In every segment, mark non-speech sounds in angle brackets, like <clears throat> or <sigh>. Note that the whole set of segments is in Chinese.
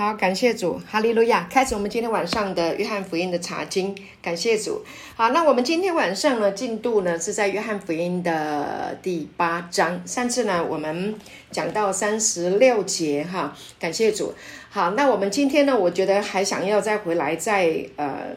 好，感谢主，哈利路亚！开始我们今天晚上的约翰福音的查经，感谢主。好，那我们今天晚上呢，进度呢是在约翰福音的第八章。上次呢，我们讲到三十六节，哈，感谢主。好，那我们今天呢，我觉得还想要再回来，再呃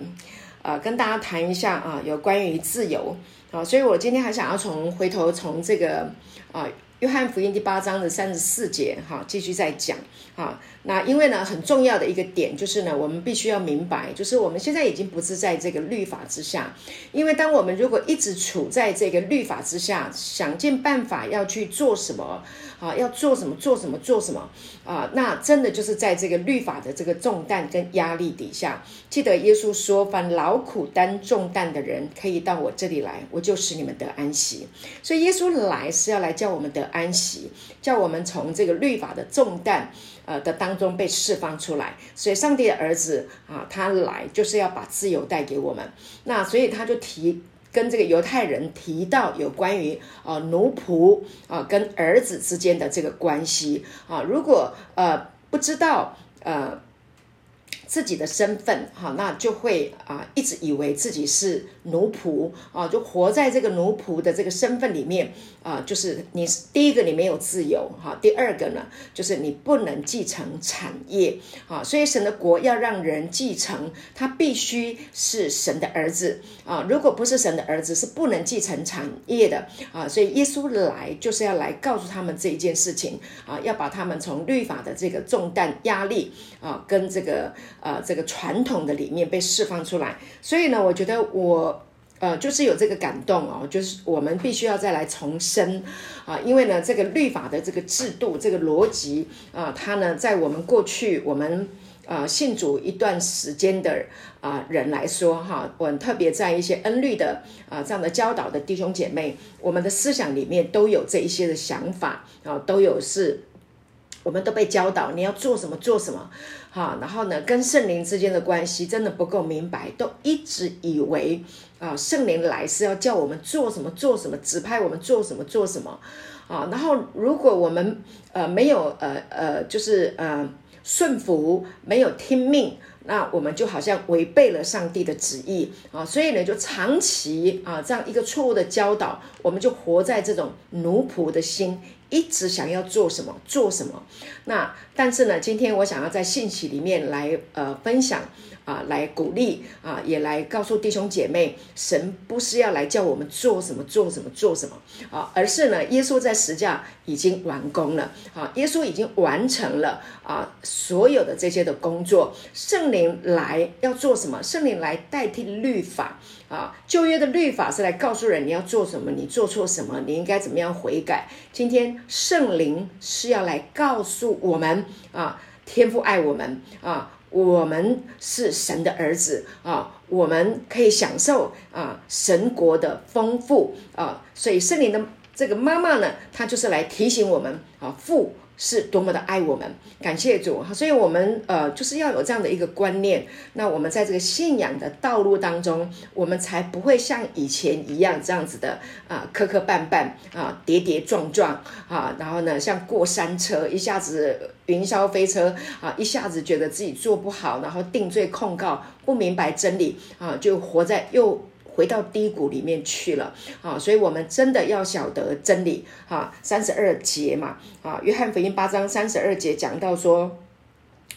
呃跟大家谈一下啊，有关于自由啊，所以我今天还想要从回头从这个啊。约翰福音第八章的三十四节，哈，继续再讲，哈，那因为呢，很重要的一个点就是呢，我们必须要明白，就是我们现在已经不是在这个律法之下，因为当我们如果一直处在这个律法之下，想尽办法要去做什么，啊，要做什么做什么做什么，啊，那真的就是在这个律法的这个重担跟压力底下。记得耶稣说：“凡劳苦担重担的人，可以到我这里来，我就使你们得安息。”所以耶稣来是要来叫我们得。安息，叫我们从这个律法的重担，呃的当中被释放出来。所以，上帝的儿子啊，他来就是要把自由带给我们。那所以他就提跟这个犹太人提到有关于啊奴仆啊跟儿子之间的这个关系啊。如果呃不知道呃。自己的身份，哈，那就会啊，一直以为自己是奴仆啊，就活在这个奴仆的这个身份里面啊，就是你第一个你没有自由哈，第二个呢，就是你不能继承产业啊，所以神的国要让人继承，他必须是神的儿子啊，如果不是神的儿子，是不能继承产业的啊，所以耶稣来就是要来告诉他们这一件事情啊，要把他们从律法的这个重担压力啊，跟这个。呃，这个传统的理念被释放出来，所以呢，我觉得我呃就是有这个感动哦，就是我们必须要再来重生啊，因为呢，这个律法的这个制度、这个逻辑啊，它呢，在我们过去我们呃信主一段时间的啊人来说哈，我特别在一些恩律的啊这样的教导的弟兄姐妹，我们的思想里面都有这一些的想法啊，都有是。我们都被教导你要做什么做什么，哈，然后呢，跟圣灵之间的关系真的不够明白，都一直以为啊，圣灵来是要叫我们做什么做什么，指派我们做什么做什么，啊，然后如果我们呃没有呃呃就是呃顺服，没有听命，那我们就好像违背了上帝的旨意啊，所以呢，就长期啊这样一个错误的教导，我们就活在这种奴仆的心。一直想要做什么做什么，那但是呢，今天我想要在信息里面来呃分享啊，来鼓励啊，也来告诉弟兄姐妹，神不是要来叫我们做什么做什么做什么啊，而是呢，耶稣在十架已经完工了啊，耶稣已经完成了啊所有的这些的工作，圣灵来要做什么？圣灵来代替律法。啊，旧约的律法是来告诉人你要做什么，你做错什么，你应该怎么样悔改。今天圣灵是要来告诉我们啊，天父爱我们啊，我们是神的儿子啊，我们可以享受啊神国的丰富啊，所以圣灵的这个妈妈呢，她就是来提醒我们啊，父。是多么的爱我们，感谢主哈所以我们呃就是要有这样的一个观念，那我们在这个信仰的道路当中，我们才不会像以前一样这样子的啊磕磕绊绊啊跌跌撞撞啊，然后呢像过山车一下子云霄飞车啊，一下子觉得自己做不好，然后定罪控告，不明白真理啊，就活在又。回到低谷里面去了啊，所以我们真的要晓得真理哈。三十二节嘛啊，约翰福音八章三十二节讲到说，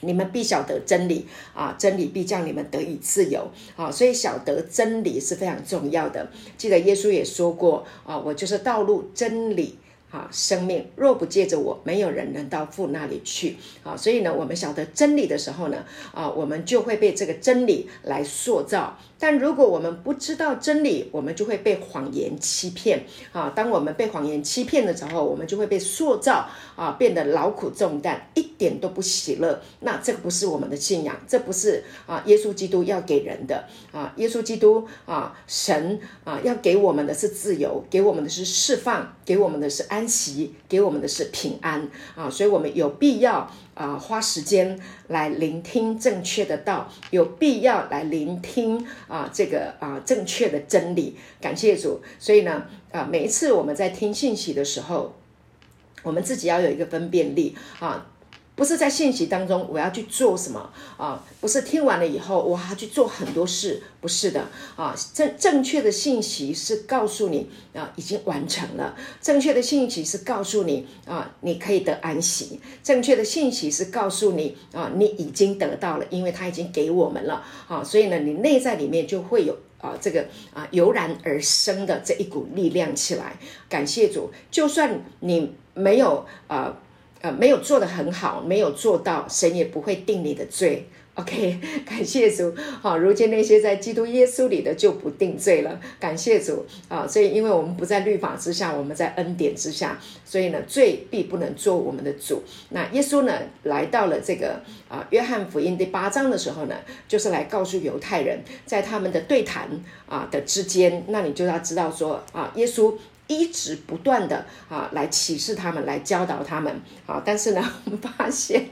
你们必晓得真理啊，真理必叫你们得以自由啊。所以晓得真理是非常重要的。记得耶稣也说过啊，我就是道路真理。啊，生命若不借着我，没有人能到父那里去。啊，所以呢，我们晓得真理的时候呢，啊，我们就会被这个真理来塑造。但如果我们不知道真理，我们就会被谎言欺骗。啊，当我们被谎言欺骗的时候，我们就会被塑造，啊，变得劳苦重担，一点都不喜乐。那这个不是我们的信仰，这不是啊，耶稣基督要给人的。啊，耶稣基督啊，神啊，要给我们的是自由，给我们的是释放，给我们的是安。安息给我们的是平安啊，所以我们有必要啊花时间来聆听正确的道，有必要来聆听啊这个啊正确的真理。感谢主，所以呢啊每一次我们在听信息的时候，我们自己要有一个分辨力啊。不是在信息当中我要去做什么啊？不是听完了以后我还要去做很多事，不是的啊。正正确的信息是告诉你啊，已经完成了。正确的信息是告诉你啊，你可以得安息。正确的信息是告诉你啊，你已经得到了，因为他已经给我们了啊。所以呢，你内在里面就会有啊这个啊油然而生的这一股力量起来。感谢主，就算你没有啊。没有做的很好，没有做到，神也不会定你的罪。OK，<laughs> 感谢主。好，如今那些在基督耶稣里的就不定罪了。感谢主啊！所以，因为我们不在律法之下，我们在恩典之下，所以呢，罪必不能做我们的主。那耶稣呢，来到了这个啊约翰福音第八章的时候呢，就是来告诉犹太人，在他们的对谈啊的之间，那你就要知道说啊，耶稣。一直不断的啊来启示他们，来教导他们啊，但是呢，<laughs> 我们发现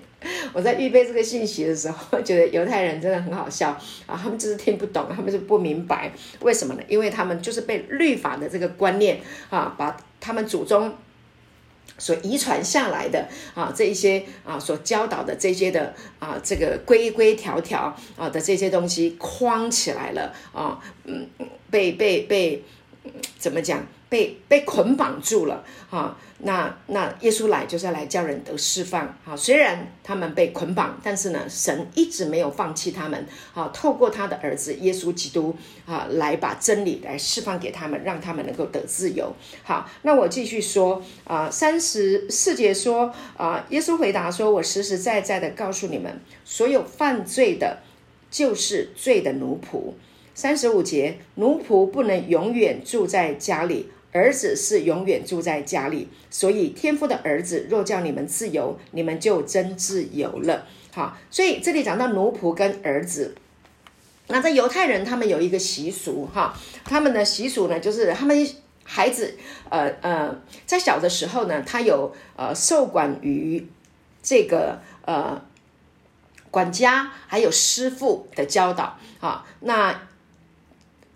我在预备这个信息的时候，觉得犹太人真的很好笑啊，他们就是听不懂，他们就不明白为什么呢？因为他们就是被律法的这个观念啊，把他们祖宗所遗传下来的啊这一些啊所教导的这些的啊这个规规条条啊的这些东西框起来了啊，嗯，被被被怎么讲？被被捆绑住了啊！那那耶稣来就是要来叫人得释放啊！虽然他们被捆绑，但是呢，神一直没有放弃他们啊！透过他的儿子耶稣基督啊，来把真理来释放给他们，让他们能够得自由。好，那我继续说啊，三十四节说啊，耶稣回答说：“我实实在在的告诉你们，所有犯罪的，就是罪的奴仆。”三十五节，奴仆不能永远住在家里。儿子是永远住在家里，所以天父的儿子若叫你们自由，你们就真自由了。好，所以这里讲到奴仆跟儿子，那在犹太人他们有一个习俗哈，他们的习俗呢，就是他们孩子呃呃在小的时候呢，他有呃受管于这个呃管家还有师傅的教导啊，那。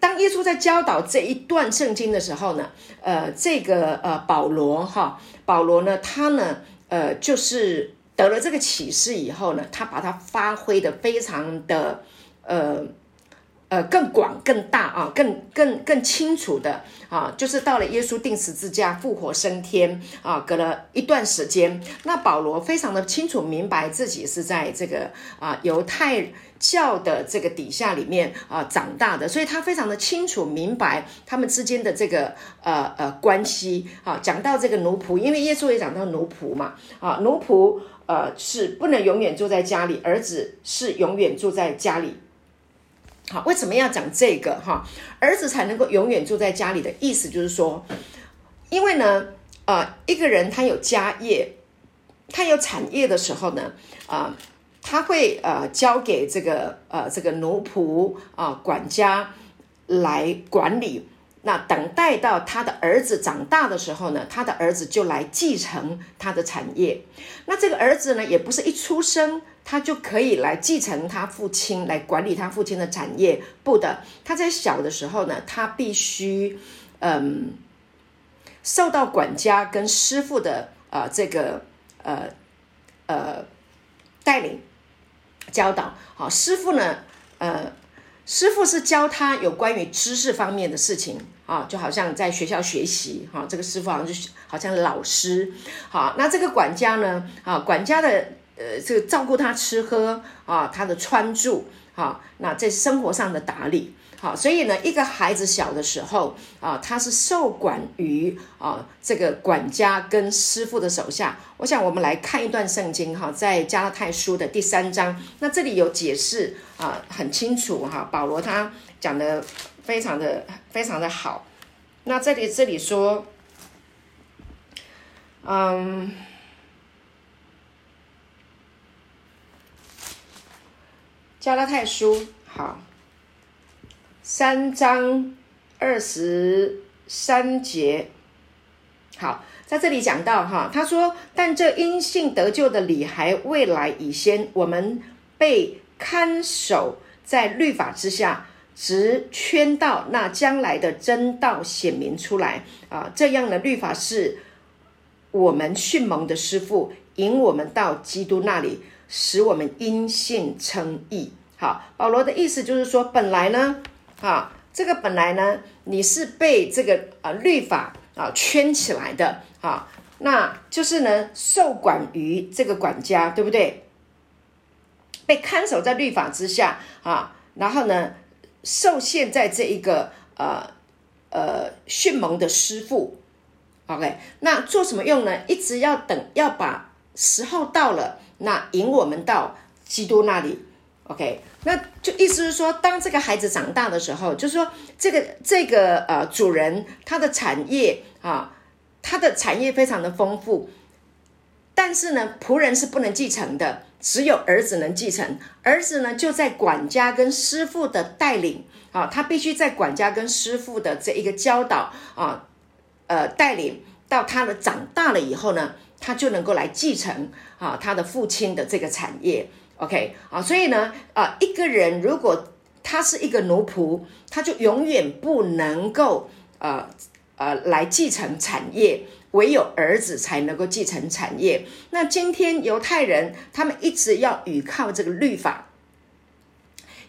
当耶稣在教导这一段圣经的时候呢，呃，这个呃保罗哈，保罗呢，他呢，呃，就是得了这个启示以后呢，他把它发挥的非常的呃。呃，更广、更大啊，更、更、更清楚的啊，就是到了耶稣定十字架、复活升天啊，隔了一段时间，那保罗非常的清楚明白自己是在这个啊犹太教的这个底下里面啊长大的，所以他非常的清楚明白他们之间的这个呃呃关系啊。讲到这个奴仆，因为耶稣也讲到奴仆嘛啊，奴仆呃是不能永远住在家里，儿子是永远住在家里。好，为什么要讲这个哈？儿子才能够永远住在家里的意思就是说，因为呢，呃，一个人他有家业，他有产业的时候呢，啊，他会呃交给这个呃这个奴仆啊管家来管理。那等待到他的儿子长大的时候呢，他的儿子就来继承他的产业。那这个儿子呢，也不是一出生。他就可以来继承他父亲，来管理他父亲的产业。不的，他在小的时候呢，他必须，嗯，受到管家跟师傅的呃这个呃呃带领教导。好，师傅呢，呃，师傅是教他有关于知识方面的事情啊，就好像在学校学习哈，这个师傅好像就是好像老师。好，那这个管家呢，啊，管家的。呃，这个照顾他吃喝啊，他的穿住啊，那在生活上的打理，好，所以呢，一个孩子小的时候啊，他是受管于啊这个管家跟师傅的手下。我想我们来看一段圣经哈，在加拉太书的第三章，那这里有解释啊，很清楚哈，保罗他讲的非常的非常的好。那这里这里说，嗯。加拉太书好，三章二十三节，好，在这里讲到哈，他说：“但这因信得救的理还未来以先，我们被看守在律法之下，直圈到那将来的真道显明出来啊。这样的律法是我们训蒙的师傅。”引我们到基督那里，使我们因信称义。好，保罗的意思就是说，本来呢，啊，这个本来呢，你是被这个啊律法啊圈起来的啊，那就是呢受管于这个管家，对不对？被看守在律法之下啊，然后呢受限在这一个呃呃迅猛的师傅，OK，那做什么用呢？一直要等，要把时候到了，那引我们到基督那里。OK，那就意思是说，当这个孩子长大的时候，就是说，这个这个呃主人他的产业啊，他的产业非常的丰富，但是呢，仆人是不能继承的，只有儿子能继承。儿子呢，就在管家跟师傅的带领啊，他必须在管家跟师傅的这一个教导啊，呃带领到他的长大了以后呢，他就能够来继承啊他的父亲的这个产业。OK 啊，所以呢，啊，一个人如果他是一个奴仆，他就永远不能够呃呃来继承产业，唯有儿子才能够继承产业。那今天犹太人他们一直要倚靠这个律法。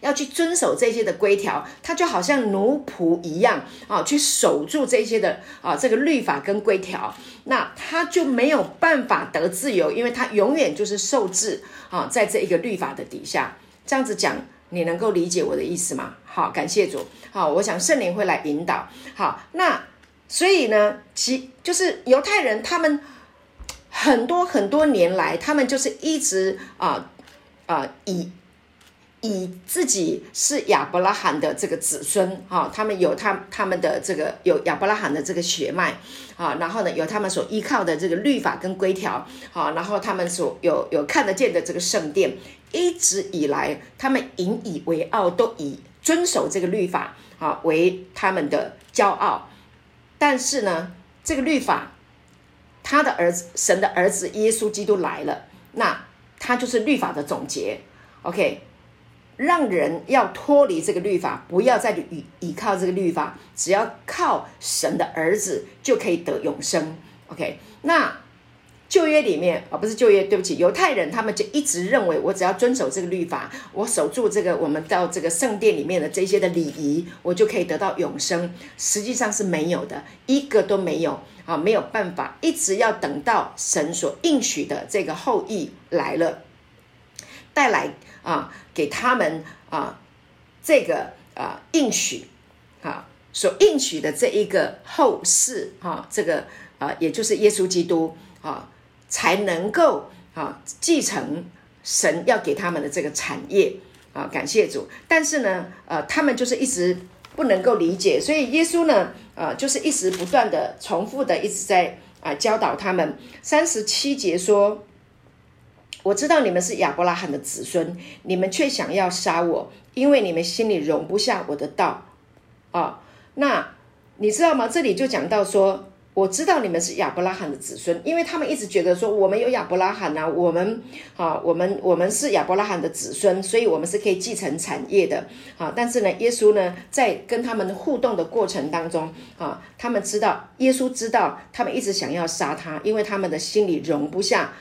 要去遵守这些的规条，他就好像奴仆一样啊，去守住这些的啊这个律法跟规条，那他就没有办法得自由，因为他永远就是受制啊，在这一个律法的底下。这样子讲，你能够理解我的意思吗？好，感谢主。好，我想圣灵会来引导。好，那所以呢，其就是犹太人，他们很多很多年来，他们就是一直啊啊以。以自己是亚伯拉罕的这个子孙，哈，他们有他他们的这个有亚伯拉罕的这个血脉，啊，然后呢有他们所依靠的这个律法跟规条，啊，然后他们所有有看得见的这个圣殿，一直以来他们引以为傲，都以遵守这个律法啊为他们的骄傲。但是呢，这个律法，他的儿子神的儿子耶稣基督来了，那他就是律法的总结，OK。让人要脱离这个律法，不要再倚倚靠这个律法，只要靠神的儿子就可以得永生。OK，那旧约里面啊，不是旧约，对不起，犹太人他们就一直认为，我只要遵守这个律法，我守住这个我们到这个圣殿里面的这些的礼仪，我就可以得到永生。实际上是没有的，一个都没有啊，没有办法，一直要等到神所应许的这个后裔来了，带来。啊，给他们啊，这个啊应许啊，所应许的这一个后世啊，这个啊，也就是耶稣基督啊，才能够啊继承神要给他们的这个产业啊，感谢主。但是呢，呃，他们就是一直不能够理解，所以耶稣呢，呃，就是一直不断的重复的一直在啊教导他们。三十七节说。我知道你们是亚伯拉罕的子孙，你们却想要杀我，因为你们心里容不下我的道啊。那你知道吗？这里就讲到说，我知道你们是亚伯拉罕的子孙，因为他们一直觉得说，我们有亚伯拉罕呐，我们啊，我们我们是亚伯拉罕的子孙，所以我们是可以继承产业的啊。但是呢，耶稣呢，在跟他们互动的过程当中啊，他们知道，耶稣知道，他们一直想要杀他，因为他们的心里容不下。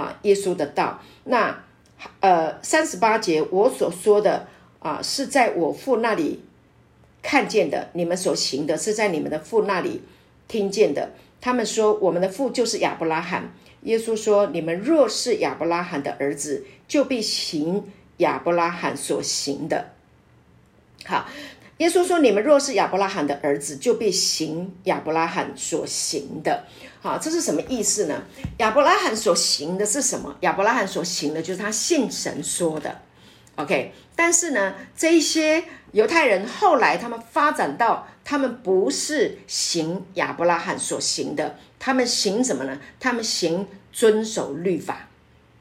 啊，耶稣的道，那呃三十八节我所说的啊，是在我父那里看见的，你们所行的是在你们的父那里听见的。他们说我们的父就是亚伯拉罕。耶稣说：你们若是亚伯拉罕的儿子，就必行亚伯拉罕所行的。好。耶稣说：“你们若是亚伯拉罕的儿子，就必行亚伯拉罕所行的。”好，这是什么意思呢？亚伯拉罕所行的是什么？亚伯拉罕所行的就是他信神说的。OK，但是呢，这一些犹太人后来他们发展到，他们不是行亚伯拉罕所行的，他们行什么呢？他们行遵守律法，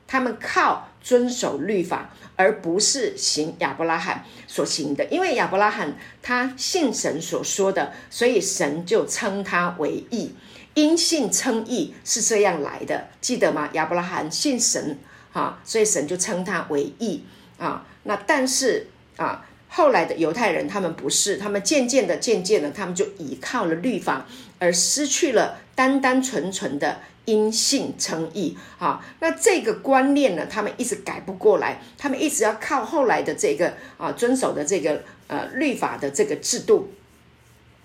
他们靠遵守律法。而不是行亚伯拉罕所行的，因为亚伯拉罕他信神所说的，所以神就称他为义。因信称义是这样来的，记得吗？亚伯拉罕信神啊，所以神就称他为义啊。那但是啊，后来的犹太人他们不是，他们渐渐的、渐渐的，他们就倚靠了律法，而失去了单单纯纯的因信称义。啊，那这个观念呢，他们一直改不过来，他们一直要靠后来的这个啊遵守的这个呃律法的这个制度。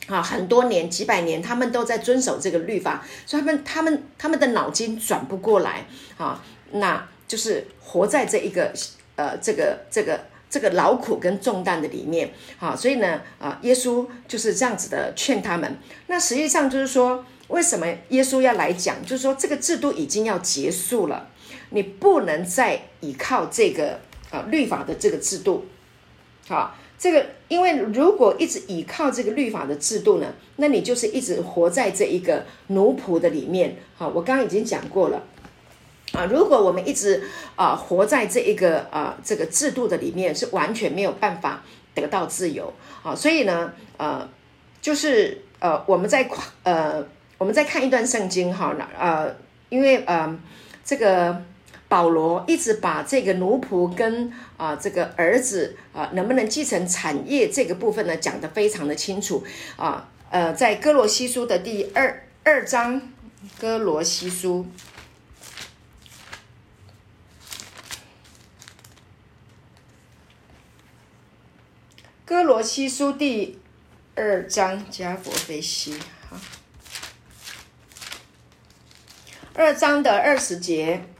啊，很多年几百年，他们都在遵守这个律法，所以他们他们他们的脑筋转不过来啊，那就是活在这一个呃这个这个这个劳苦跟重担的里面啊，所以呢啊，耶稣就是这样子的劝他们。那实际上就是说，为什么耶稣要来讲？就是说这个制度已经要结束了，你不能再依靠这个啊律法的这个制度，好。这个，因为如果一直依靠这个律法的制度呢，那你就是一直活在这一个奴仆的里面。好，我刚刚已经讲过了啊。如果我们一直啊活在这一个啊这个制度的里面，是完全没有办法得到自由啊。所以呢，呃，就是呃，我们在呃我们在看一段圣经哈，那呃，因为呃这个。保罗一直把这个奴仆跟啊这个儿子啊能不能继承产业这个部分呢讲得非常的清楚。啊呃在哥罗西书的第二二章哥罗西书。哥罗西书第二章加佛菲西好二章的二十节。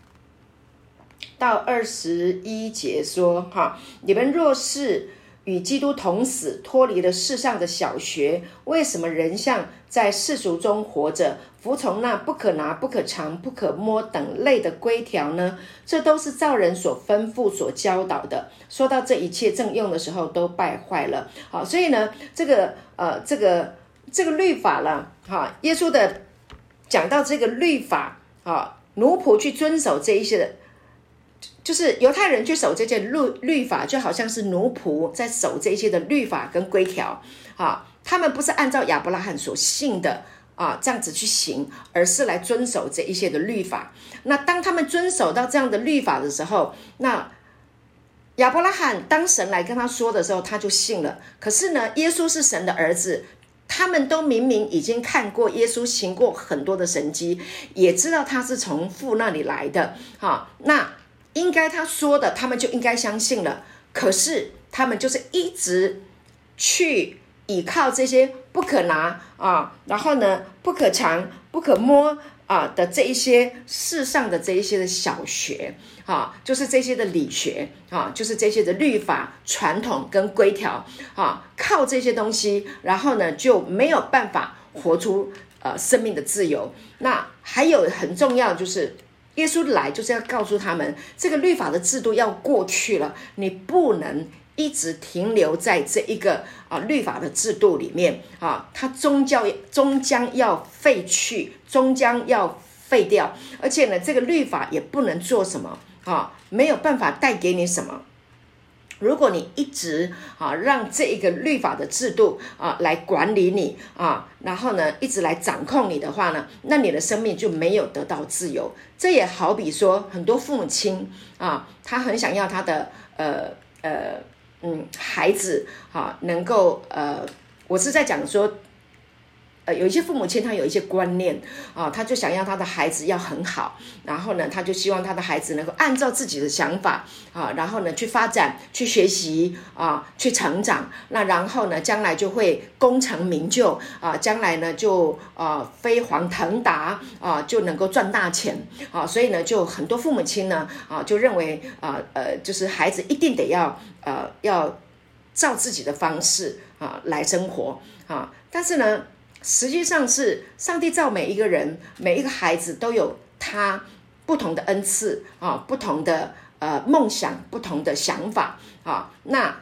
到二十一节说：“哈，你们若是与基督同死，脱离了世上的小学，为什么人像在世俗中活着，服从那不可拿、不可尝、不可摸等类的规条呢？这都是造人所吩咐、所教导的。说到这一切正用的时候，都败坏了。好，所以呢，这个呃，这个这个律法了，哈，耶稣的讲到这个律法，啊，奴仆去遵守这一些的。”就是犹太人去守这些律律法，就好像是奴仆在守这些的律法跟规条，啊，他们不是按照亚伯拉罕所信的啊这样子去行，而是来遵守这一些的律法。那当他们遵守到这样的律法的时候，那亚伯拉罕当神来跟他说的时候，他就信了。可是呢，耶稣是神的儿子，他们都明明已经看过耶稣行过很多的神迹，也知道他是从父那里来的，哈，那。应该他说的，他们就应该相信了。可是他们就是一直去依靠这些不可拿啊，然后呢不可尝、不可摸啊的这一些世上的这一些的小学啊，就是这些的理学啊，就是这些的律法、传统跟规条啊，靠这些东西，然后呢就没有办法活出呃生命的自由。那还有很重要就是。耶稣来就是要告诉他们，这个律法的制度要过去了，你不能一直停留在这一个啊律法的制度里面啊，它终教终将要废去，终将要废掉，而且呢，这个律法也不能做什么啊，没有办法带给你什么。如果你一直啊让这一个律法的制度啊来管理你啊，然后呢一直来掌控你的话呢，那你的生命就没有得到自由。这也好比说，很多父母亲啊，他很想要他的呃呃嗯孩子啊能够呃，我是在讲说。呃，有一些父母亲他有一些观念啊，他就想要他的孩子要很好，然后呢，他就希望他的孩子能够按照自己的想法啊，然后呢去发展、去学习啊、去成长，那然后呢，将来就会功成名就啊，将来呢就啊飞黄腾达啊，就能够赚大钱啊，所以呢，就很多父母亲呢啊就认为啊呃，就是孩子一定得要呃要照自己的方式啊来生活啊，但是呢。实际上是上帝造每一个人，每一个孩子都有他不同的恩赐啊，不同的呃梦想，不同的想法啊。那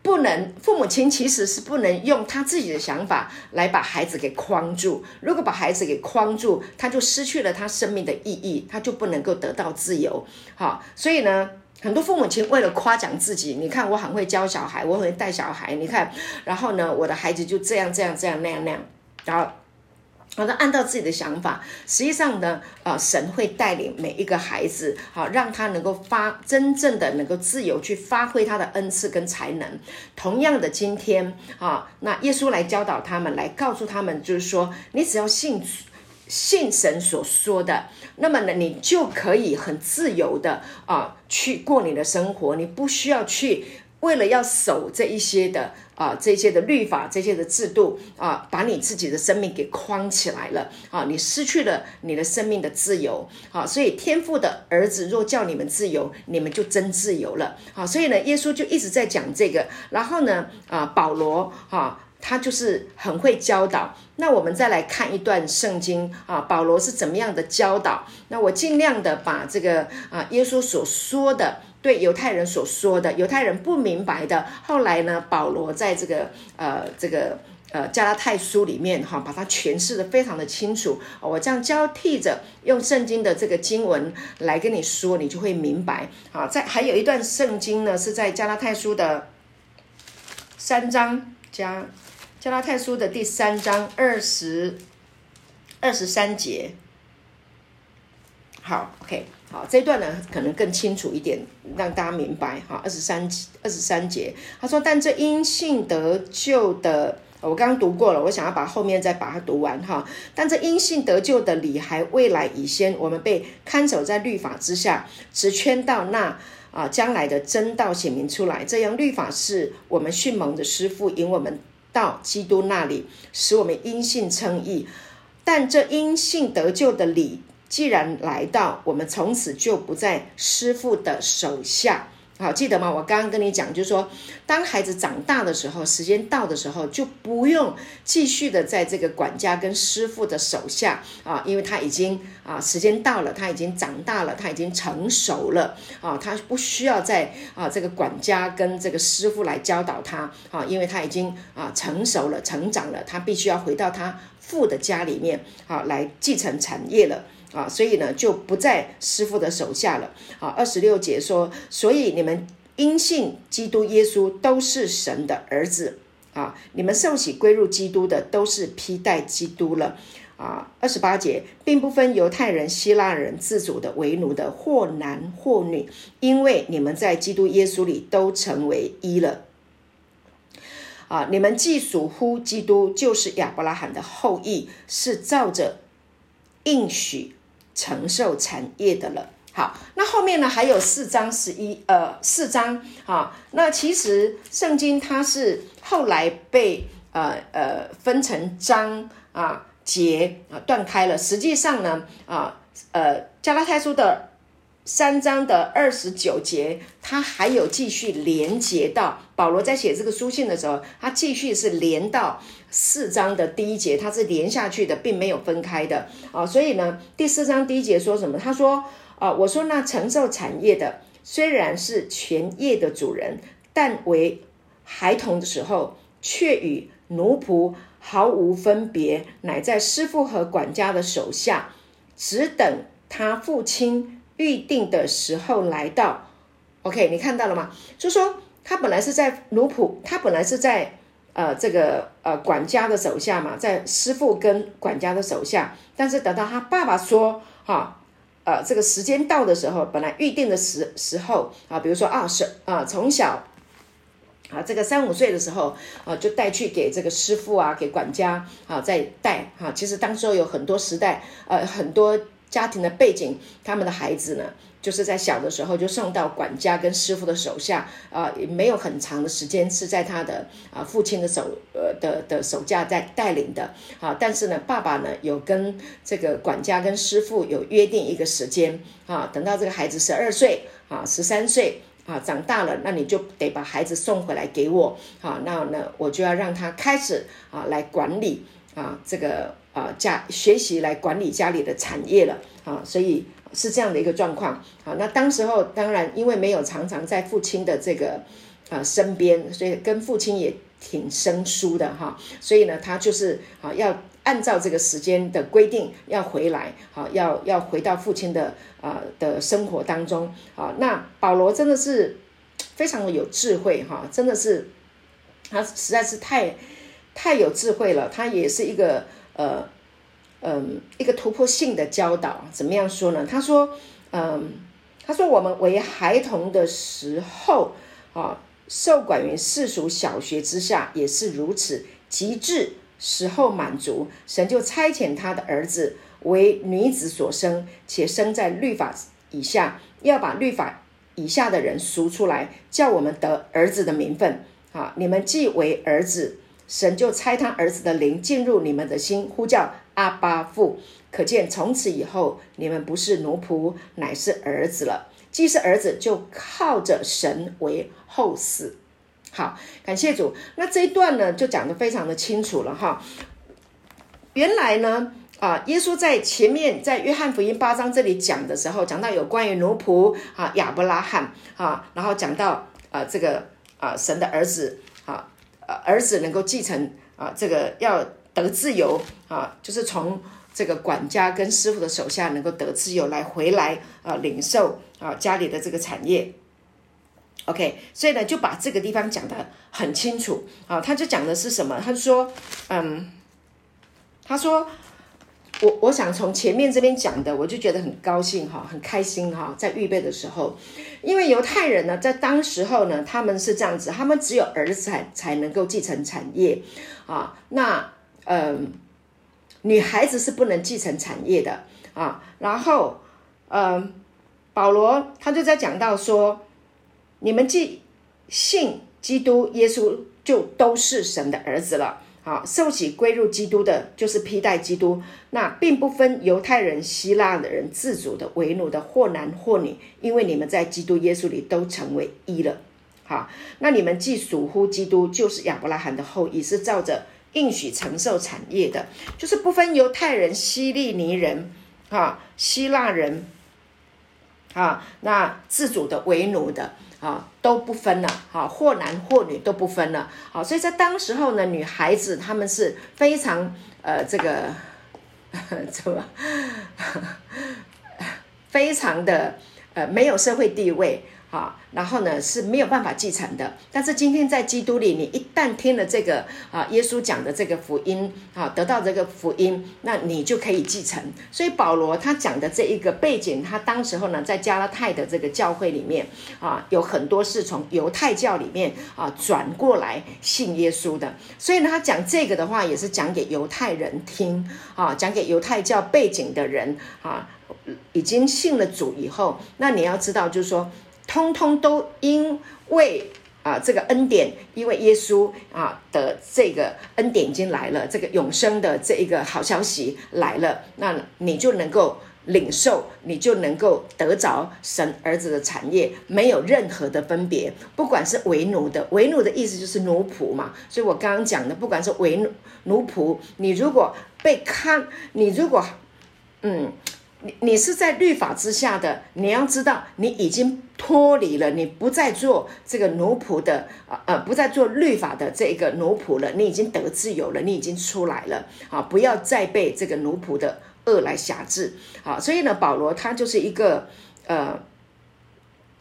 不能父母亲其实是不能用他自己的想法来把孩子给框住。如果把孩子给框住，他就失去了他生命的意义，他就不能够得到自由。好，所以呢。很多父母亲为了夸奖自己，你看我很会教小孩，我很会带小孩，你看，然后呢，我的孩子就这样这样这样那样那样，然后，好的按照自己的想法，实际上呢，呃，神会带领每一个孩子，好让他能够发真正的能够自由去发挥他的恩赐跟才能。同样的，今天啊，那耶稣来教导他们，来告诉他们，就是说，你只要信。信神所说的，那么呢，你就可以很自由的啊去过你的生活，你不需要去为了要守这一些的啊这些的律法、这些的制度啊，把你自己的生命给框起来了啊，你失去了你的生命的自由啊。所以天父的儿子若叫你们自由，你们就真自由了啊。所以呢，耶稣就一直在讲这个，然后呢啊，保罗啊。他就是很会教导。那我们再来看一段圣经啊，保罗是怎么样的教导？那我尽量的把这个啊，耶稣所说的对犹太人所说的，犹太人不明白的，后来呢，保罗在这个呃这个呃加拉太书里面哈，把它诠释的非常的清楚。我这样交替着用圣经的这个经文来跟你说，你就会明白。好，在还有一段圣经呢，是在加拉太书的三章加。加拉太书的第三章二十二十三节，好，OK，好，这一段呢可能更清楚一点，让大家明白哈。二十三二十三节，他说：“但这因信得救的，我刚刚读过了，我想要把后面再把它读完哈。但这因信得救的理还未来已先，我们被看守在律法之下，只圈到那啊将来的真道显明出来。这样律法是我们迅猛的师傅，引我们。”到基督那里，使我们因信称义。但这因信得救的理，既然来到，我们从此就不在师傅的手下。好，记得吗？我刚刚跟你讲，就是说，当孩子长大的时候，时间到的时候，就不用继续的在这个管家跟师傅的手下啊，因为他已经啊，时间到了，他已经长大了，他已经成熟了啊，他不需要在啊这个管家跟这个师傅来教导他啊，因为他已经啊成熟了，成长了，他必须要回到他父的家里面啊，来继承产业了。啊，所以呢，就不在师傅的手下了。啊，二十六节说，所以你们因信基督耶稣都是神的儿子。啊，你们受洗归入基督的，都是披戴基督了。啊，二十八节，并不分犹太人、希腊人、自主的、为奴的，或男或女，因为你们在基督耶稣里都成为一了。啊，你们既属乎基督，就是亚伯拉罕的后裔，是照着应许。承受产业的了。好，那后面呢还有四章十一呃四章啊。那其实圣经它是后来被呃呃分成章啊节啊断开了。实际上呢啊呃加拉太书的。三章的二十九节，他还有继续连接到保罗在写这个书信的时候，他继续是连到四章的第一节，他是连下去的，并没有分开的啊。所以呢，第四章第一节说什么？他说啊，我说那承受产业的虽然是全业的主人，但为孩童的时候，却与奴仆毫无分别，乃在师傅和管家的手下，只等他父亲。预定的时候来到，OK，你看到了吗？就说他本来是在奴仆，他本来是在呃这个呃管家的手下嘛，在师傅跟管家的手下。但是等到他爸爸说哈，呃这个时间到的时候，本来预定的时时候啊，比如说啊是啊从小啊这个三五岁的时候啊，就带去给这个师傅啊，给管家啊再带哈。其实当时有很多时代呃很多。家庭的背景，他们的孩子呢，就是在小的时候就送到管家跟师傅的手下，啊，也没有很长的时间是在他的啊父亲的手呃的的手下在带领的，啊，但是呢，爸爸呢有跟这个管家跟师傅有约定一个时间，啊，等到这个孩子十二岁啊十三岁啊长大了，那你就得把孩子送回来给我，啊，那那我就要让他开始啊来管理啊这个。啊，家学习来管理家里的产业了啊，所以是这样的一个状况啊。那当时候当然因为没有常常在父亲的这个啊身边，所以跟父亲也挺生疏的哈。所以呢，他就是啊要按照这个时间的规定要回来，好要要回到父亲的啊的生活当中啊。那保罗真的是非常的有智慧哈，真的是他实在是太太有智慧了，他也是一个。呃，嗯，一个突破性的教导，怎么样说呢？他说，嗯，他说我们为孩童的时候啊，受管于世俗小学之下，也是如此。极致时候满足，神就差遣他的儿子为女子所生，且生在律法以下，要把律法以下的人赎出来，叫我们得儿子的名分。啊，你们既为儿子，神就差他儿子的灵进入你们的心，呼叫阿巴父。可见从此以后，你们不是奴仆，乃是儿子了。既是儿子，就靠着神为后嗣。好，感谢主。那这一段呢，就讲得非常的清楚了哈。原来呢，啊，耶稣在前面在约翰福音八章这里讲的时候，讲到有关于奴仆啊亚伯拉罕啊，然后讲到啊这个啊神的儿子，儿子能够继承啊这个要得自由啊，就是从这个管家跟师傅的手下能够得自由来回来啊领受啊家里的这个产业。OK，所以呢，就把这个地方讲得很清楚啊。他就讲的是什么？他说，嗯，他说，我我想从前面这边讲的，我就觉得很高兴哈，很开心哈。在预备的时候，因为犹太人呢，在当时候呢，他们是这样子，他们只有儿子才才能够继承产业啊。那嗯，女孩子是不能继承产业的啊。然后，嗯，保罗他就在讲到说。你们既信基督耶稣，就都是神的儿子了。好，受洗归入基督的，就是披戴基督。那并不分犹太人、希腊的人、自主的、为奴的，或男或女，因为你们在基督耶稣里都成为一了。好，那你们既属乎基督，就是亚伯拉罕的后裔，是照着应许承受产业的，就是不分犹太人、希利尼人、啊希腊人，啊那自主的、为奴的。啊，都不分了，哈，或男或女都不分了，好，所以在当时候呢，女孩子她们是非常呃，这个 <laughs> 怎么，<laughs> 非常的呃，没有社会地位。啊，然后呢是没有办法继承的。但是今天在基督里，你一旦听了这个啊，耶稣讲的这个福音啊，得到这个福音，那你就可以继承。所以保罗他讲的这一个背景，他当时候呢在加拉太的这个教会里面啊，有很多是从犹太教里面啊转过来信耶稣的。所以呢，他讲这个的话，也是讲给犹太人听啊，讲给犹太教背景的人啊，已经信了主以后，那你要知道，就是说。通通都因为啊，这个恩典，因为耶稣啊的这个恩典已经来了，这个永生的这一个好消息来了，那你就能够领受，你就能够得着神儿子的产业，没有任何的分别。不管是为奴的，为奴的意思就是奴仆嘛。所以我刚刚讲的，不管是为奴奴仆，你如果被看，你如果嗯。你你是在律法之下的，你要知道，你已经脱离了，你不再做这个奴仆的，啊呃，不再做律法的这个奴仆了，你已经得自由了，你已经出来了，啊，不要再被这个奴仆的恶来辖制，啊，所以呢，保罗他就是一个，呃，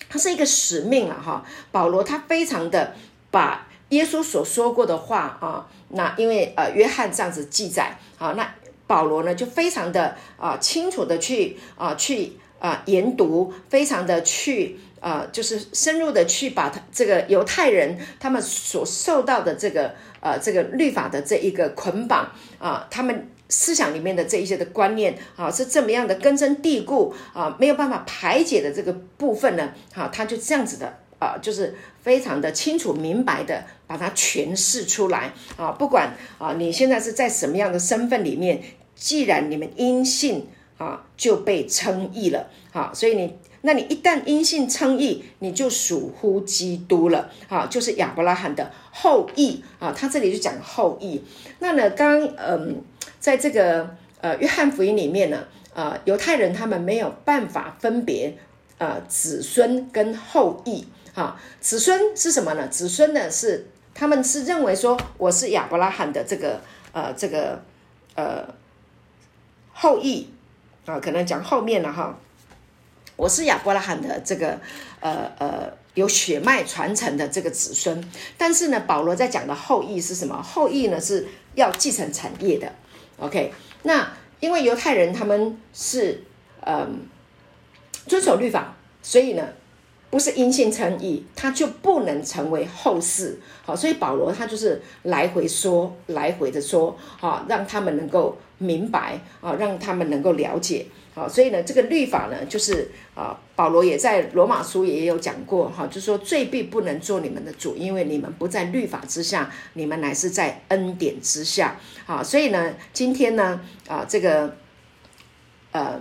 他是一个使命啊，哈，保罗他非常的把耶稣所说过的话啊，那因为呃，约翰这样子记载，啊，那。保罗呢，就非常的啊清楚的去啊去啊研读，非常的去啊就是深入的去把他这个犹太人他们所受到的这个呃这个律法的这一个捆绑啊，他们思想里面的这一些的观念啊是这么样的根深蒂固啊，没有办法排解的这个部分呢，好，他就这样子的啊，就是非常的清楚明白的把它诠释出来啊，不管啊你现在是在什么样的身份里面。既然你们因信啊就被称义了，好，所以你那你一旦因信称义，你就属乎基督了，好，就是亚伯拉罕的后裔啊。他这里就讲后裔。那呢，刚嗯，在这个呃约翰福音里面呢，呃，犹太人他们没有办法分别呃子孙跟后裔，哈，子孙是什么呢？子孙呢是他们是认为说我是亚伯拉罕的这个呃这个呃。后裔啊，可能讲后面了哈。我是亚伯拉罕的这个呃呃有血脉传承的这个子孙，但是呢，保罗在讲的后裔是什么？后裔呢是要继承产业的。OK，那因为犹太人他们是嗯遵守律法，所以呢不是因信称义，他就不能成为后世。好，所以保罗他就是来回说，来回的说，好，让他们能够。明白啊，让他们能够了解。好，所以呢，这个律法呢，就是啊，保罗也在罗马书也有讲过哈，就说罪必不能做你们的主，因为你们不在律法之下，你们乃是在恩典之下。好，所以呢，今天呢，啊，这个呃，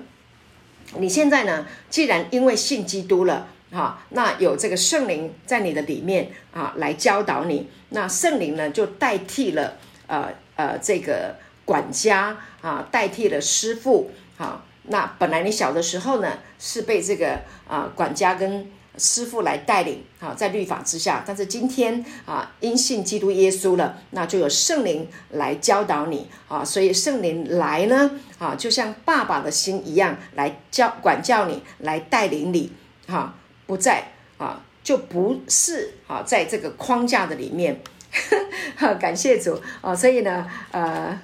你现在呢，既然因为信基督了，哈，那有这个圣灵在你的里面啊，来教导你，那圣灵呢，就代替了呃呃这个管家啊，代替了师傅啊。那本来你小的时候呢，是被这个啊管家跟师傅来带领啊，在律法之下。但是今天啊，因信基督耶稣了，那就有圣灵来教导你啊。所以圣灵来呢啊，就像爸爸的心一样，来教管教你，来带领你哈，不在啊，就不是啊，在这个框架的里面。<laughs> 感谢主啊！所以呢，呃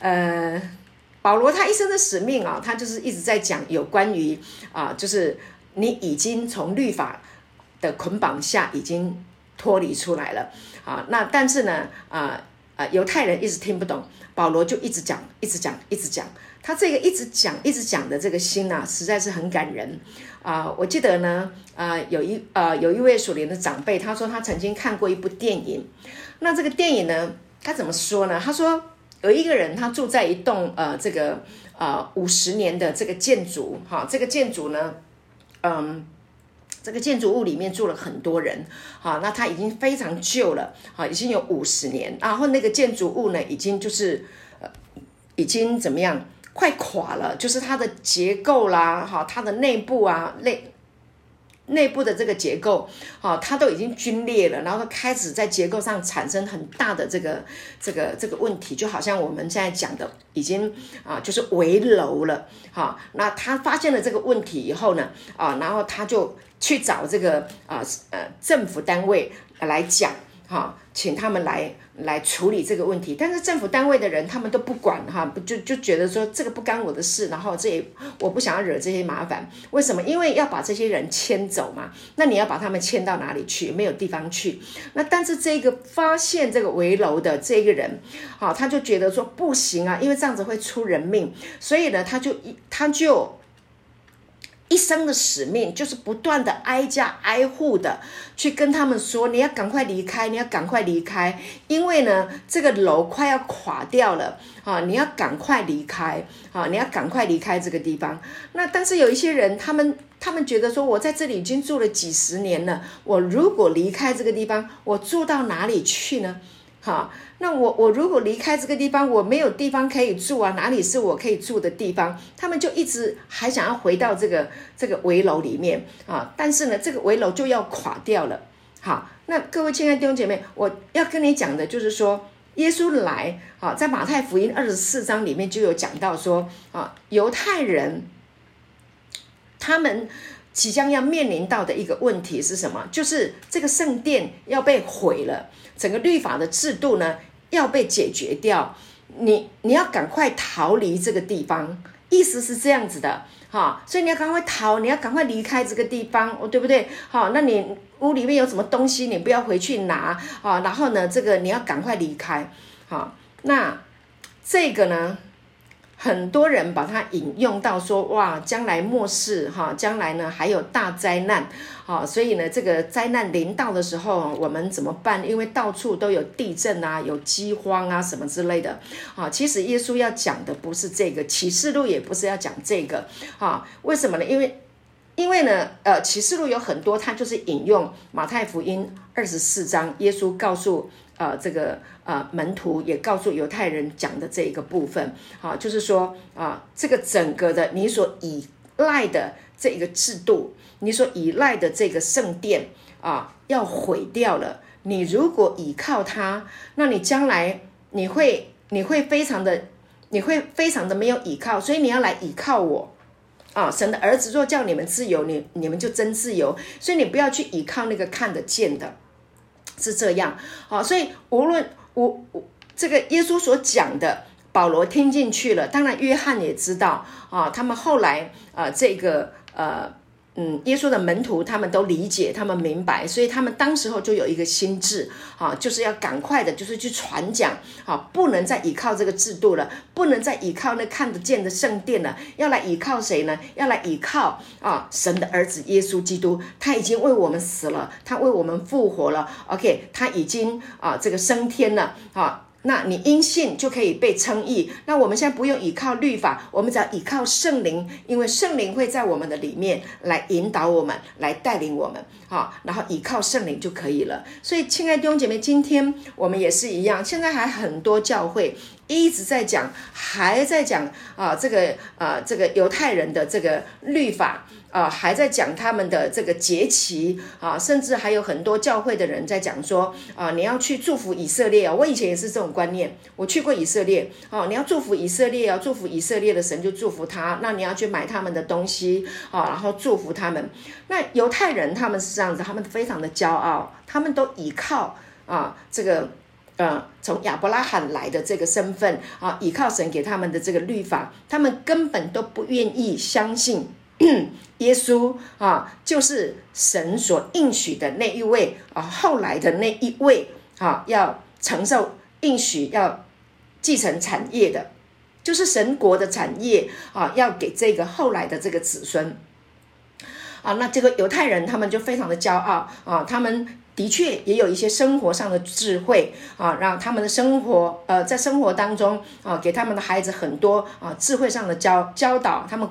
呃。保罗他一生的使命啊，他就是一直在讲有关于啊，就是你已经从律法的捆绑下已经脱离出来了啊。那但是呢，啊啊，犹太人一直听不懂，保罗就一直讲，一直讲，一直讲。他这个一直讲，一直讲的这个心呐，实在是很感人啊。我记得呢，啊，有一呃有一位属灵的长辈，他说他曾经看过一部电影。那这个电影呢，他怎么说呢？他说。有一个人，他住在一栋呃，这个呃五十年的这个建筑，哈，这个建筑呢，嗯，这个建筑物里面住了很多人，哈，那它已经非常旧了，哈，已经有五十年，然后那个建筑物呢，已经就是呃，已经怎么样，快垮了，就是它的结构啦，哈，它的内部啊，内。内部的这个结构，哈，它都已经皲裂了，然后开始在结构上产生很大的这个这个这个问题，就好像我们现在讲的，已经啊，就是围楼了，哈。那他发现了这个问题以后呢，啊，然后他就去找这个啊呃政府单位来讲，哈，请他们来。来处理这个问题，但是政府单位的人他们都不管哈，不就就觉得说这个不干我的事，然后这也我不想要惹这些麻烦，为什么？因为要把这些人迁走嘛，那你要把他们迁到哪里去？没有地方去。那但是这个发现这个围楼的这个人，好，他就觉得说不行啊，因为这样子会出人命，所以呢，他就一他就。一生的使命就是不断的挨家挨户的去跟他们说，你要赶快离开，你要赶快离开，因为呢，这个楼快要垮掉了啊！你要赶快离开啊！你要赶快离开这个地方。那但是有一些人，他们他们觉得说，我在这里已经住了几十年了，我如果离开这个地方，我住到哪里去呢？好，那我我如果离开这个地方，我没有地方可以住啊，哪里是我可以住的地方？他们就一直还想要回到这个这个围楼里面啊，但是呢，这个围楼就要垮掉了。好，那各位亲爱的弟兄姐妹，我要跟你讲的就是说，耶稣来啊，在马太福音二十四章里面就有讲到说啊，犹太人他们即将要面临到的一个问题是什么？就是这个圣殿要被毁了。整个律法的制度呢要被解决掉，你你要赶快逃离这个地方，意思是这样子的哈，所以你要赶快逃，你要赶快离开这个地方，哦，对不对？好，那你屋里面有什么东西，你不要回去拿啊，然后呢，这个你要赶快离开，好，那这个呢？很多人把它引用到说，哇，将来末世哈，将来呢还有大灾难，好，所以呢这个灾难临到的时候，我们怎么办？因为到处都有地震啊，有饥荒啊什么之类的，啊，其实耶稣要讲的不是这个，启示录也不是要讲这个，啊，为什么呢？因为因为呢，呃，启示录有很多，它就是引用马太福音二十四章，耶稣告诉。呃，这个呃门徒也告诉犹太人讲的这一个部分，好，就是说啊，这个整个的你所依赖的这一个制度，你所依赖的这个圣殿啊，要毁掉了。你如果依靠它，那你将来你会你会非常的你会非常的没有依靠，所以你要来依靠我啊！神的儿子若叫你们自由，你你们就真自由。所以你不要去依靠那个看得见的。是这样，好，所以无论我我这个耶稣所讲的，保罗听进去了，当然约翰也知道啊，他们后来啊，这个呃嗯，耶稣的门徒他们都理解，他们明白，所以他们当时候就有一个心智，啊，就是要赶快的，就是去传讲，啊，不能再依靠这个制度了，不能再依靠那看得见的圣殿了，要来依靠谁呢？要来依靠啊，神的儿子耶稣基督，他已经为我们死了，他为我们复活了，OK，他已经啊，这个升天了，啊。那你因信就可以被称义。那我们现在不用依靠律法，我们只要依靠圣灵，因为圣灵会在我们的里面来引导我们，来带领我们，好，然后依靠圣灵就可以了。所以，亲爱的弟兄姐妹，今天我们也是一样，现在还很多教会一直在讲，还在讲啊，这个啊，这个犹太人的这个律法。啊，还在讲他们的这个节期啊，甚至还有很多教会的人在讲说啊，你要去祝福以色列啊。我以前也是这种观念，我去过以色列哦，你要祝福以色列啊，祝福以色列的神就祝福他，那你要去买他们的东西啊，然后祝福他们。那犹太人他们是这样子，他们非常的骄傲，他们都依靠啊这个呃从亚伯拉罕来的这个身份啊，依靠神给他们的这个律法，他们根本都不愿意相信。<coughs> 耶稣啊，就是神所应许的那一位啊，后来的那一位啊，要承受应许，要继承产业的，就是神国的产业啊，要给这个后来的这个子孙啊。那这个犹太人他们就非常的骄傲啊，他们的确也有一些生活上的智慧啊，让他们的生活呃，在生活当中啊，给他们的孩子很多啊智慧上的教教导他们。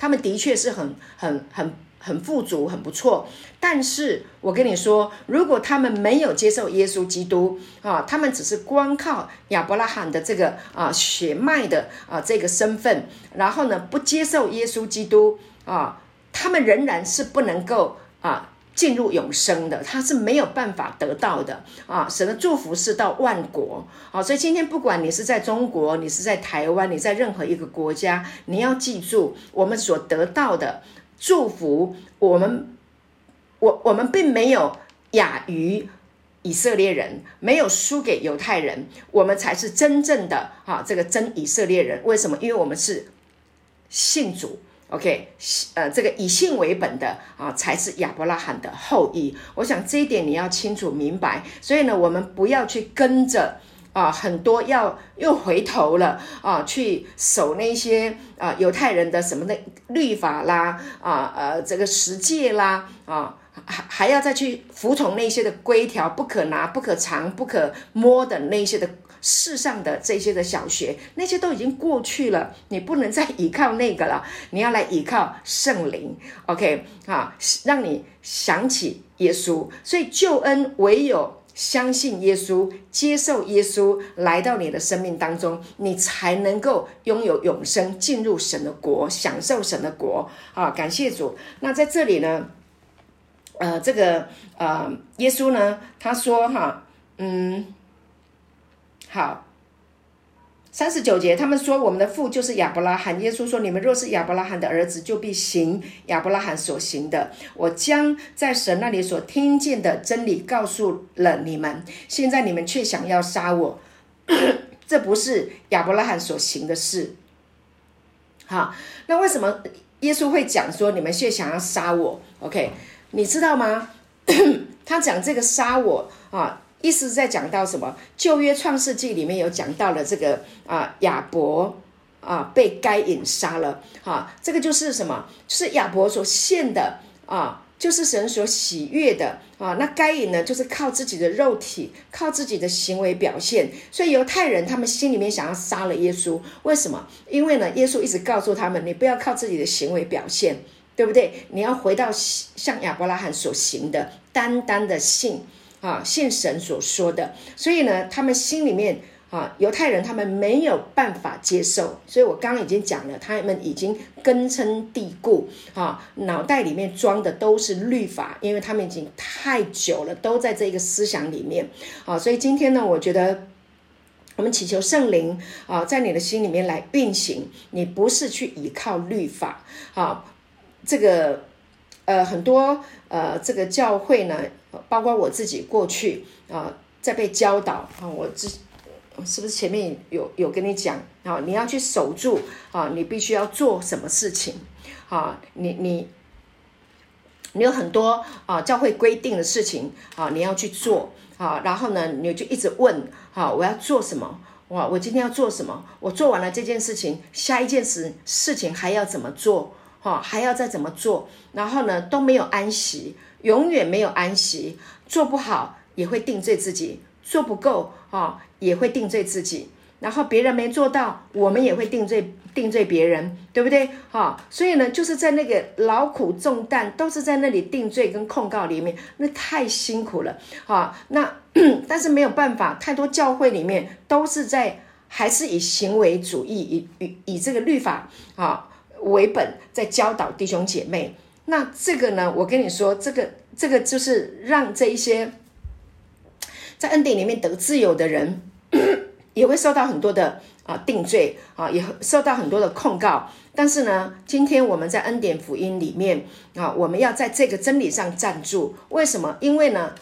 他们的确是很很很很富足，很不错。但是我跟你说，如果他们没有接受耶稣基督啊，他们只是光靠亚伯拉罕的这个啊血脉的啊这个身份，然后呢不接受耶稣基督啊，他们仍然是不能够啊。进入永生的，他是没有办法得到的啊！神的祝福是到万国啊！所以今天不管你是在中国，你是在台湾，你在任何一个国家，你要记住，我们所得到的祝福，我们我我们并没有亚于以色列人，没有输给犹太人，我们才是真正的啊！这个真以色列人，为什么？因为我们是信主。OK，呃，这个以信为本的啊，才是亚伯拉罕的后裔。我想这一点你要清楚明白。所以呢，我们不要去跟着啊，很多要又回头了啊，去守那些啊犹太人的什么的律法啦啊呃这个十诫啦啊，还还要再去服从那些的规条，不可拿、不可藏、不可摸的那些的。世上的这些的小学，那些都已经过去了，你不能再依靠那个了，你要来依靠圣灵，OK 啊，让你想起耶稣。所以救恩唯有相信耶稣，接受耶稣来到你的生命当中，你才能够拥有永生，进入神的国，享受神的国啊！感谢主。那在这里呢，呃，这个呃，耶稣呢，他说哈，嗯。好，三十九节，他们说我们的父就是亚伯拉罕。耶稣说：“你们若是亚伯拉罕的儿子，就必行亚伯拉罕所行的。我将在神那里所听见的真理告诉了你们。现在你们却想要杀我，<clears throat> 这不是亚伯拉罕所行的事。好，那为什么耶稣会讲说你们却想要杀我？OK，你知道吗？<clears throat> 他讲这个杀我啊。”意思在讲到什么？旧约创世纪里面有讲到了这个啊，亚伯啊被该隐杀了，哈，这个就是什么？是亚伯所献的啊，就是神所喜悦的啊。那该隐呢，就是靠自己的肉体，靠自己的行为表现。所以犹太人他们心里面想要杀了耶稣，为什么？因为呢，耶稣一直告诉他们，你不要靠自己的行为表现，对不对？你要回到像亚伯拉罕所行的，单单的信。啊，信神所说的，所以呢，他们心里面啊，犹太人他们没有办法接受，所以我刚刚已经讲了，他们已经根深蒂固啊，脑袋里面装的都是律法，因为他们已经太久了，都在这个思想里面。啊，所以今天呢，我觉得我们祈求圣灵啊，在你的心里面来运行，你不是去依靠律法。啊，这个呃很多呃这个教会呢。包括我自己过去啊，在被教导啊，我之是不是前面有有跟你讲啊？你要去守住啊，你必须要做什么事情啊？你你你有很多啊教会规定的事情啊，你要去做啊，然后呢，你就一直问啊，我要做什么？哇，我今天要做什么？我做完了这件事情，下一件事事情还要怎么做？哈，还要再怎么做？然后呢，都没有安息，永远没有安息，做不好也会定罪自己，做不够啊也会定罪自己。然后别人没做到，我们也会定罪定罪别人，对不对？哈，所以呢，就是在那个劳苦重担都是在那里定罪跟控告里面，那太辛苦了啊。那 <clears throat> 但是没有办法，太多教会里面都是在还是以行为主义以以以这个律法啊为本，在教导弟兄姐妹。那这个呢，我跟你说，这个这个就是让这一些在恩典里面得自由的人。<coughs> 也会受到很多的啊定罪啊，也受到很多的控告。但是呢，今天我们在恩典福音里面啊，我们要在这个真理上站住。为什么？因为呢，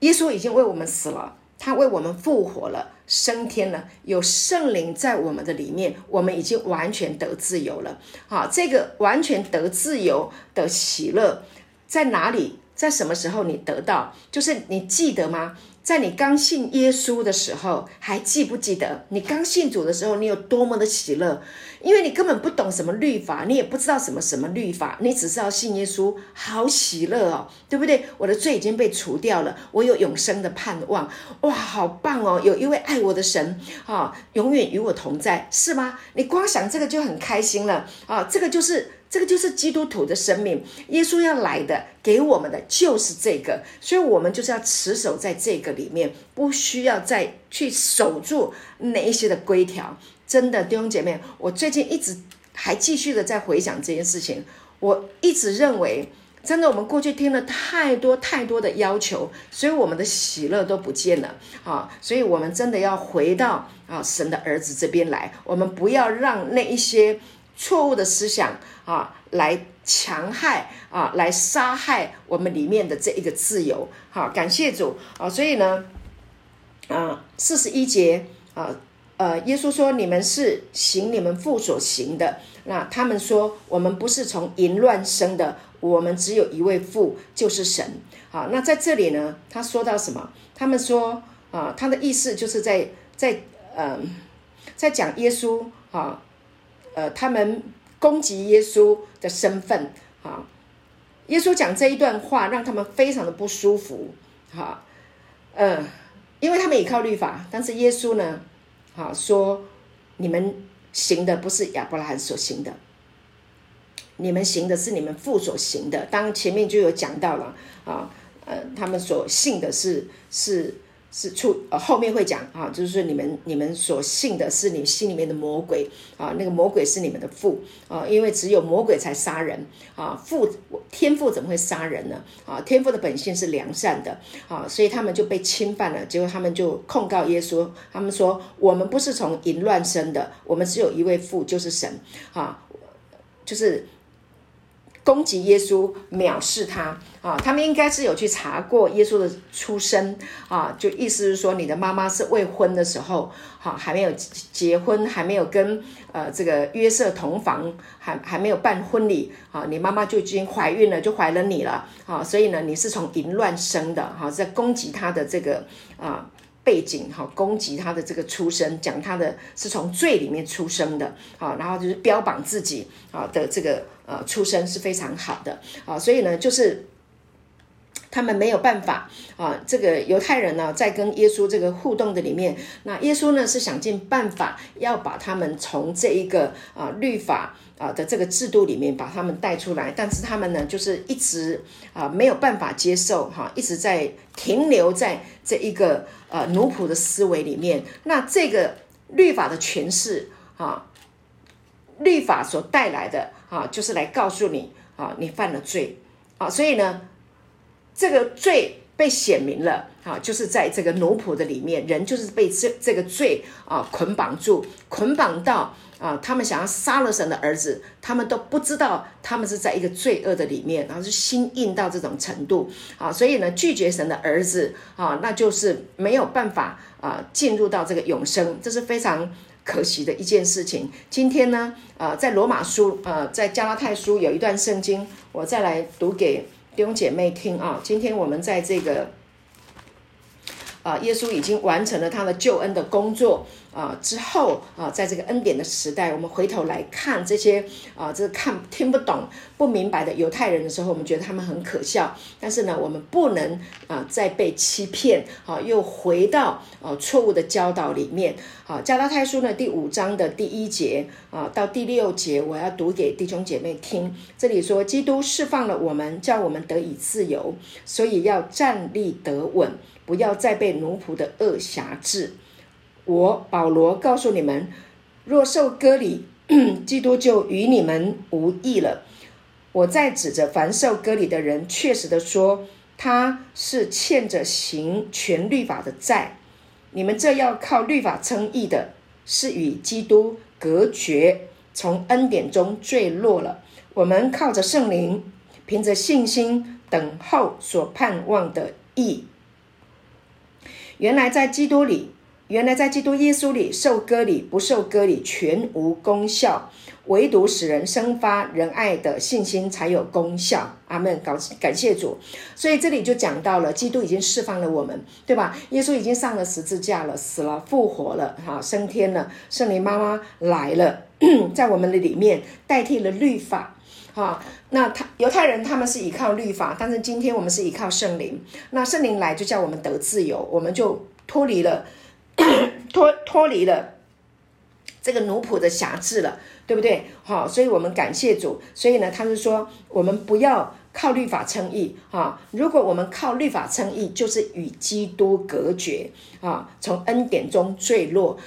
耶稣已经为我们死了，他为我们复活了，升天了，有圣灵在我们的里面，我们已经完全得自由了。好，这个完全得自由的喜乐在哪里？在什么时候你得到？就是你记得吗？在你刚信耶稣的时候，还记不记得你刚信主的时候，你有多么的喜乐？因为你根本不懂什么律法，你也不知道什么什么律法，你只知道信耶稣，好喜乐哦，对不对？我的罪已经被除掉了，我有永生的盼望，哇，好棒哦！有一位爱我的神啊，永远与我同在，是吗？你光想这个就很开心了啊！这个就是。这个就是基督徒的生命，耶稣要来的，给我们的就是这个，所以我们就是要持守在这个里面，不需要再去守住哪一些的规条。真的，弟兄姐妹，我最近一直还继续的在回想这件事情。我一直认为，真的，我们过去听了太多太多的要求，所以我们的喜乐都不见了啊！所以我们真的要回到啊神的儿子这边来，我们不要让那一些。错误的思想啊，来强害啊，来杀害我们里面的这一个自由。好，感谢主啊！所以呢，啊，四十一节啊，呃，耶稣说：“你们是行你们父所行的。”那他们说：“我们不是从淫乱生的，我们只有一位父，就是神。”好，那在这里呢，他说到什么？他们说啊，他的意思就是在在嗯，在讲耶稣啊。呃，他们攻击耶稣的身份啊，耶稣讲这一段话，让他们非常的不舒服，哈，嗯，因为他们依靠律法，但是耶稣呢，啊，说你们行的不是亚伯拉罕所行的，你们行的是你们父所行的。当前面就有讲到了啊，呃，他们所信的是是。是出呃后面会讲啊，就是说你们你们所信的是你心里面的魔鬼啊，那个魔鬼是你们的父啊，因为只有魔鬼才杀人啊，父天父怎么会杀人呢？啊，天父的本性是良善的啊，所以他们就被侵犯了，结果他们就控告耶稣，他们说我们不是从淫乱生的，我们只有一位父，就是神啊，就是。攻击耶稣，藐视他啊！他们应该是有去查过耶稣的出身啊，就意思是说，你的妈妈是未婚的时候，哈，还没有结婚，还没有跟呃这个约瑟同房，还还没有办婚礼啊，你妈妈就已经怀孕了，就怀了你了啊！所以呢，你是从淫乱生的哈，在攻击他的这个啊。背景哈，攻击他的这个出身，讲他的是从罪里面出生的，啊，然后就是标榜自己啊的这个呃出身是非常好的，啊，所以呢，就是他们没有办法啊，这个犹太人呢，在跟耶稣这个互动的里面，那耶稣呢是想尽办法要把他们从这一个啊律法。啊的这个制度里面把他们带出来，但是他们呢，就是一直啊没有办法接受哈，一直在停留在这一个呃奴仆的思维里面。那这个律法的诠释啊，律法所带来的啊，就是来告诉你啊，你犯了罪啊，所以呢，这个罪被显明了啊，就是在这个奴仆的里面，人就是被这这个罪啊捆绑住，捆绑到。啊，他们想要杀了神的儿子，他们都不知道他们是在一个罪恶的里面，然后是心硬到这种程度啊，所以呢，拒绝神的儿子啊，那就是没有办法啊进入到这个永生，这是非常。可惜的一件事情。今天呢，呃，在罗马书，呃，在加拉太书有一段圣经，我再来读给弟兄姐妹听啊。今天我们在这个。啊，耶稣已经完成了他的救恩的工作啊！之后啊，在这个恩典的时代，我们回头来看这些啊，这看听不懂、不明白的犹太人的时候，我们觉得他们很可笑。但是呢，我们不能啊再被欺骗啊，又回到啊错误的教导里面。好，加拉太书呢第五章的第一节啊到第六节，我要读给弟兄姐妹听。这里说，基督释放了我们，叫我们得以自由，所以要站立得稳。不要再被奴仆的恶辖制。我保罗告诉你们：若受割礼，<clears throat> 基督就与你们无异了。我在指着凡受割礼的人，确实的说，他是欠着行全律法的债。你们这要靠律法称义的，是与基督隔绝，从恩典中坠落了。我们靠着圣灵，凭着信心等候所盼望的义。原来在基督里，原来在基督耶稣里受割礼不受割礼全无功效，唯独使人生发仁爱的信心才有功效。阿门。感感谢主。所以这里就讲到了，基督已经释放了我们，对吧？耶稣已经上了十字架了，死了，复活了，哈，升天了。圣灵妈妈来了，<clears throat> 在我们的里面代替了律法。哈，那他犹太人他们是依靠律法，但是今天我们是依靠圣灵。那圣灵来就叫我们得自由，我们就脱离了 <coughs> 脱脱离了这个奴仆的辖制了，对不对？好，所以我们感谢主。所以呢，他是说我们不要靠律法称义啊。如果我们靠律法称义，就是与基督隔绝啊，从恩典中坠落。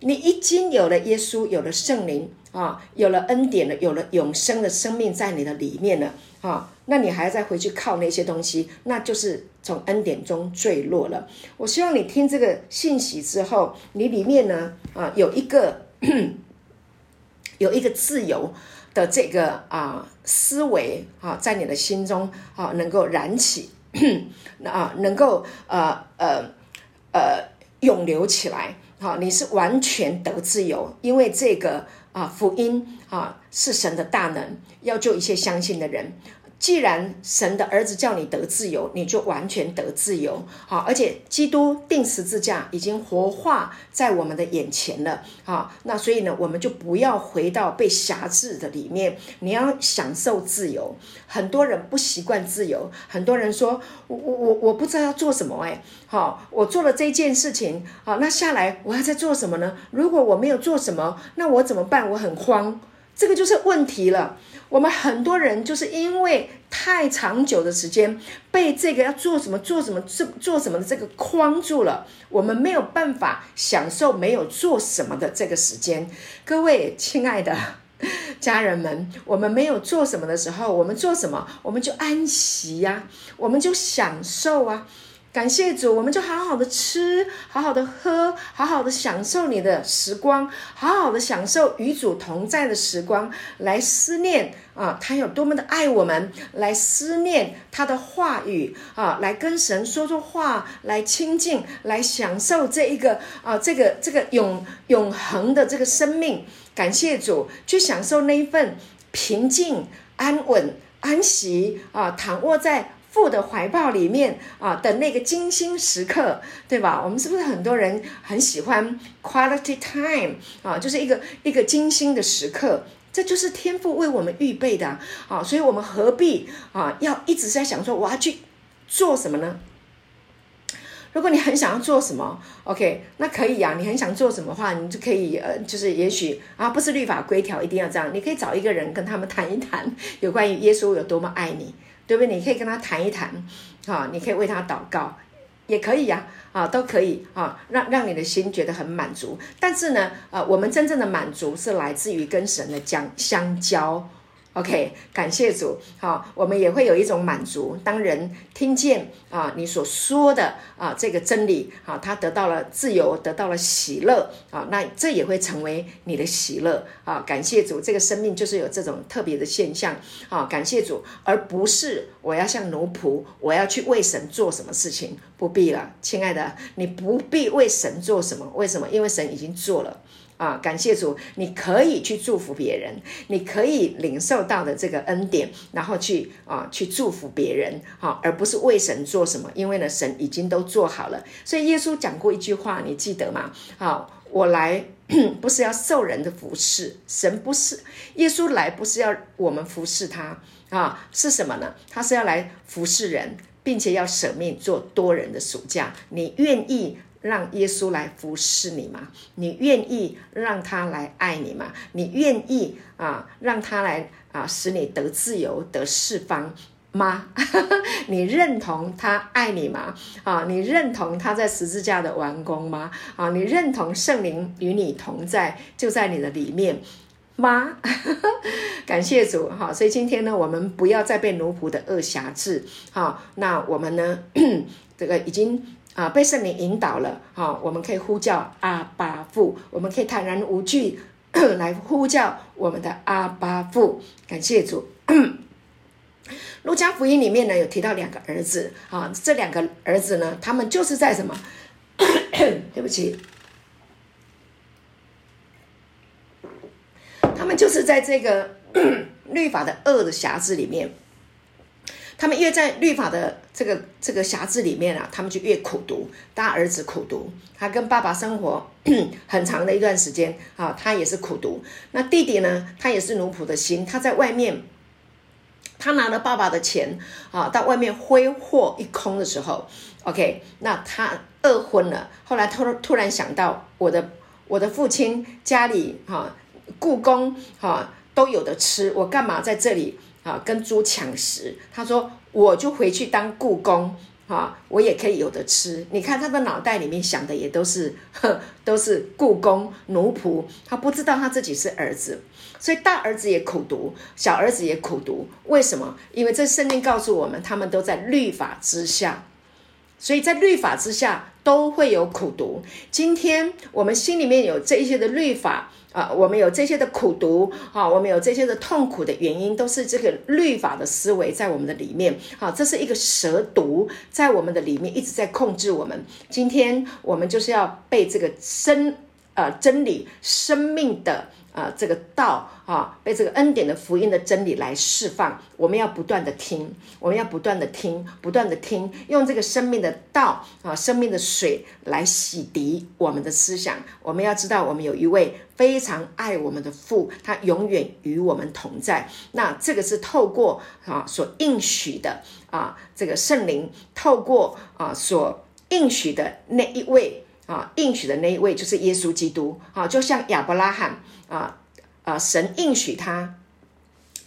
你已经有了耶稣，有了圣灵。啊，有了恩典了，有了永生的生命在你的里面了啊，那你还要再回去靠那些东西，那就是从恩典中坠落了。我希望你听这个信息之后，你里面呢啊有一个 <clears throat> 有一个自由的这个啊思维啊，在你的心中啊能够燃起，<clears throat> 啊能够呃呃呃永留起来。好，你是完全得自由，因为这个。啊，福音啊，是神的大能，要救一切相信的人。既然神的儿子叫你得自由，你就完全得自由。好，而且基督定十字架已经活化在我们的眼前了。好，那所以呢，我们就不要回到被辖制的里面。你要享受自由。很多人不习惯自由，很多人说我我我不知道要做什么。哎，好，我做了这件事情，好，那下来我要在做什么呢？如果我没有做什么，那我怎么办？我很慌。这个就是问题了。我们很多人就是因为太长久的时间被这个要做什么做什么做做什么的这个框住了，我们没有办法享受没有做什么的这个时间。各位亲爱的 <laughs> 家人们，我们没有做什么的时候，我们做什么？我们就安息呀，我们就享受啊。感谢主，我们就好好的吃，好好的喝，好好的享受你的时光，好好的享受与主同在的时光，来思念啊，他有多么的爱我们，来思念他的话语啊，来跟神说说话，来亲近，来享受这一个啊，这个这个永永恒的这个生命。感谢主，去享受那一份平静、安稳、安息啊，躺卧在。父的怀抱里面啊的那个精心时刻，对吧？我们是不是很多人很喜欢 quality time 啊？就是一个一个精心的时刻，这就是天父为我们预备的啊！所以，我们何必啊要一直在想说我要去做什么呢？如果你很想要做什么，OK，那可以呀。你很想做什么话，你就可以呃，就是也许啊，不是律法规条一定要这样，你可以找一个人跟他们谈一谈有关于耶稣有多么爱你。对不对？你可以跟他谈一谈，啊，你可以为他祷告，也可以呀，啊，都可以啊，让让你的心觉得很满足。但是呢，呃，我们真正的满足是来自于跟神的相相交。OK，感谢主。好，我们也会有一种满足。当人听见啊你所说的啊这个真理，啊，他得到了自由，得到了喜乐啊，那这也会成为你的喜乐啊。感谢主，这个生命就是有这种特别的现象啊。感谢主，而不是我要像奴仆，我要去为神做什么事情，不必了，亲爱的，你不必为神做什么。为什么？因为神已经做了。啊，感谢主，你可以去祝福别人，你可以领受到的这个恩典，然后去啊去祝福别人，好，而不是为神做什么，因为呢，神已经都做好了。所以耶稣讲过一句话，你记得吗？好，我来 <coughs> 不是要受人的服侍，神不是耶稣来不是要我们服侍他啊，是什么呢？他是要来服侍人，并且要舍命做多人的暑假。你愿意？让耶稣来服侍你吗？你愿意让他来爱你吗？你愿意啊，让他来啊，使你得自由、得释放吗？<laughs> 你认同他爱你吗？啊，你认同他在十字架的完工吗？啊，你认同圣灵与你同在，就在你的里面吗？<laughs> 感谢主哈！所以今天呢，我们不要再被奴仆的恶辖制哈。那我们呢，<clears throat> 这个已经。啊，被圣灵引导了，哈，我们可以呼叫阿巴父，我们可以坦然无惧 <coughs> 来呼叫我们的阿巴父。感谢主。路加福音里面呢，有提到两个儿子，啊，这两个儿子呢，他们就是在什么？<coughs> 对不起，他们就是在这个 <coughs> 律法的恶的匣子里面。他们越在律法的这个这个辖制里面啊，他们就越苦读。大儿子苦读，他跟爸爸生活 <clears throat> 很长的一段时间啊，他也是苦读。那弟弟呢，他也是奴仆的心，他在外面，他拿了爸爸的钱啊，到外面挥霍一空的时候，OK，那他饿昏了。后来突突然想到，我的我的父亲家里哈，故宫哈都有的吃，我干嘛在这里？啊，跟猪抢食，他说我就回去当故宫，啊，我也可以有的吃。你看他的脑袋里面想的也都是，都是故宫奴仆，他不知道他自己是儿子，所以大儿子也苦读，小儿子也苦读。为什么？因为这圣经告诉我们，他们都在律法之下，所以在律法之下都会有苦读。今天我们心里面有这一些的律法。啊，我们有这些的苦读，啊，我们有这些的痛苦的原因，都是这个律法的思维在我们的里面，好，这是一个蛇毒在我们的里面一直在控制我们。今天我们就是要被这个真呃真理生命的。啊，这个道啊，被这个恩典的福音的真理来释放。我们要不断的听，我们要不断的听，不断的听，用这个生命的道啊，生命的水来洗涤我们的思想。我们要知道，我们有一位非常爱我们的父，他永远与我们同在。那这个是透过啊所应许的啊，这个圣灵透过啊所应许的那一位。啊，应许的那一位就是耶稣基督啊，就像亚伯拉罕啊啊，神应许他，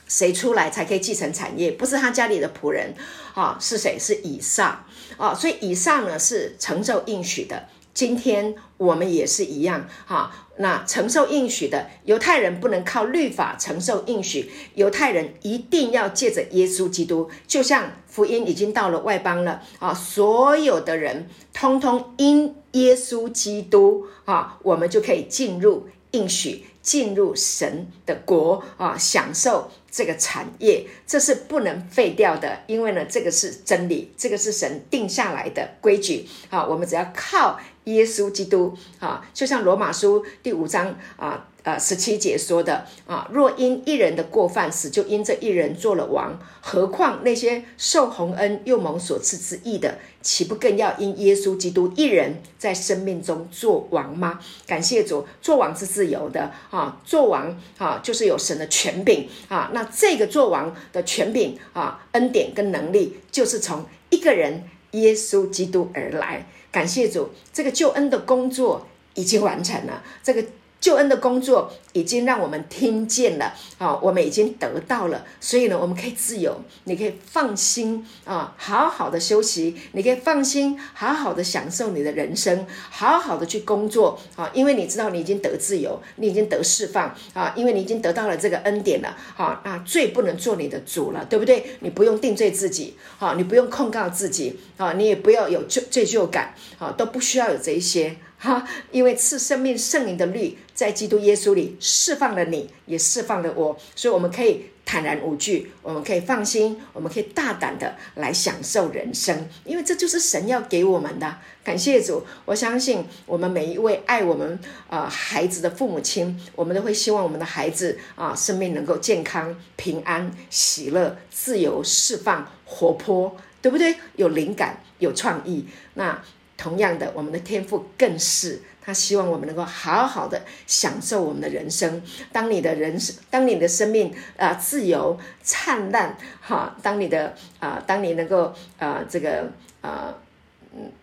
谁出来才可以继承产业？不是他家里的仆人啊，是谁？是以上啊，所以以上呢是承受应许的。今天我们也是一样哈。那承受应许的犹太人不能靠律法承受应许，犹太人一定要借着耶稣基督，就像福音已经到了外邦了啊，所有的人通通因耶稣基督啊，我们就可以进入应许，进入神的国啊，享受这个产业，这是不能废掉的，因为呢，这个是真理，这个是神定下来的规矩啊，我们只要靠。耶稣基督啊，就像罗马书第五章啊呃十七节说的啊，若因一人的过犯死，就因这一人做了王，何况那些受洪恩又蒙所赐之意的，岂不更要因耶稣基督一人在生命中做王吗？感谢主，做王是自由的啊，做王啊就是有神的权柄啊，那这个做王的权柄啊恩典跟能力，就是从一个人耶稣基督而来。感谢主，这个救恩的工作已经完成了。这个。救恩的工作已经让我们听见了啊，我们已经得到了，所以呢，我们可以自由，你可以放心啊，好好的休息，你可以放心，好好的享受你的人生，好好的去工作啊，因为你知道你已经得自由，你已经得释放啊，因为你已经得到了这个恩典了啊，那罪不能做你的主了，对不对？你不用定罪自己啊，你不用控告自己啊，你也不要有罪罪疚感啊，都不需要有这一些。哈，因为赐生命圣灵的律在基督耶稣里释放了你，也释放了我，所以我们可以坦然无惧，我们可以放心，我们可以大胆的来享受人生，因为这就是神要给我们的。感谢主，我相信我们每一位爱我们呃孩子的父母亲，我们都会希望我们的孩子啊生命能够健康、平安、喜乐、自由、释放、活泼，对不对？有灵感、有创意，那。同样的，我们的天赋更是他希望我们能够好好的享受我们的人生。当你的人生，当你的生命啊自由灿烂哈，当你的啊，当你能够啊这个啊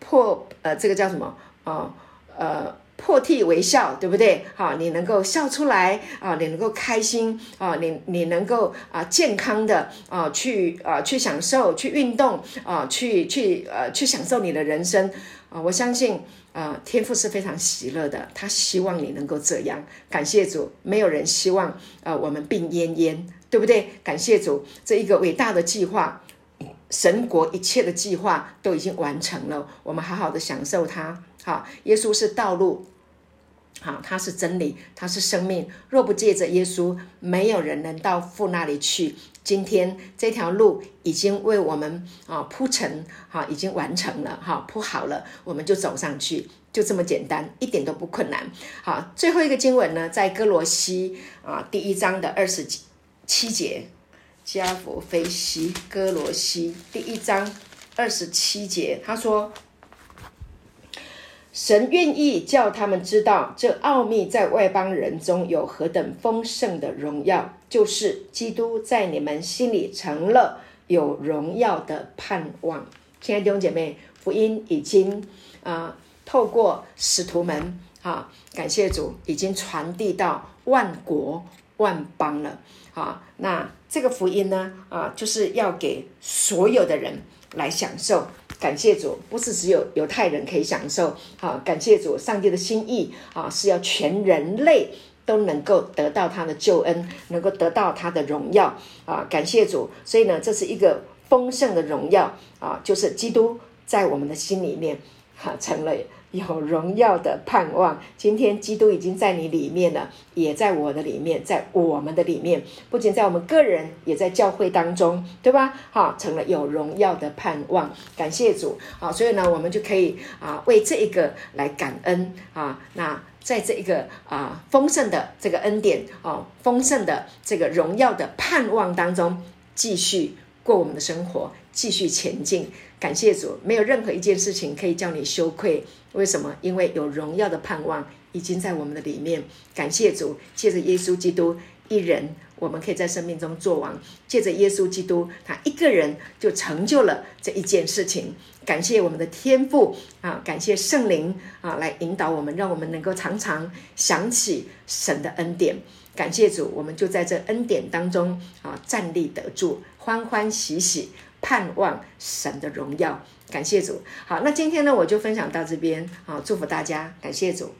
破呃这个叫什么啊呃。破涕为笑，对不对？好，你能够笑出来啊，你能够开心啊，你你能够啊健康的啊去啊去享受，去运动啊，去去呃去享受你的人生啊！我相信啊，天父是非常喜乐的，他希望你能够这样。感谢主，没有人希望啊我们病恹恹，对不对？感谢主，这一个伟大的计划，神国一切的计划都已经完成了，我们好好的享受它。好，耶稣是道路。好，他是真理，他是生命。若不借着耶稣，没有人能到父那里去。今天这条路已经为我们啊铺成，哈，已经完成了，哈，铺好了，我们就走上去，就这么简单，一点都不困难。好，最后一个经文呢，在哥罗西啊第一章的二十七节，加弗菲西哥罗西第一章二十七节，他说。神愿意叫他们知道，这奥秘在外邦人中有何等丰盛的荣耀，就是基督在你们心里成了有荣耀的盼望。亲爱的弟兄姐妹，福音已经啊，透过使徒们啊，感谢主，已经传递到万国万邦了啊。那这个福音呢啊，就是要给所有的人来享受。感谢主，不是只有犹太人可以享受。好，感谢主，上帝的心意啊，是要全人类都能够得到他的救恩，能够得到他的荣耀啊！感谢主，所以呢，这是一个丰盛的荣耀啊，就是基督在我们的心里面哈成了。有荣耀的盼望，今天基督已经在你里面了，也在我的里面，在我们的里面，不仅在我们个人，也在教会当中，对吧？哈，成了有荣耀的盼望，感谢主好，所以呢，我们就可以啊，为这一个来感恩啊。那在这一个啊丰盛的这个恩典哦，丰盛的这个荣耀的盼望当中，继续过我们的生活，继续前进。感谢主，没有任何一件事情可以叫你羞愧。为什么？因为有荣耀的盼望已经在我们的里面。感谢主，借着耶稣基督一人，我们可以在生命中做王。借着耶稣基督，他一个人就成就了这一件事情。感谢我们的天父啊，感谢圣灵啊，来引导我们，让我们能够常常想起神的恩典。感谢主，我们就在这恩典当中啊，站立得住，欢欢喜喜。盼望神的荣耀，感谢主。好，那今天呢，我就分享到这边。啊，祝福大家，感谢主。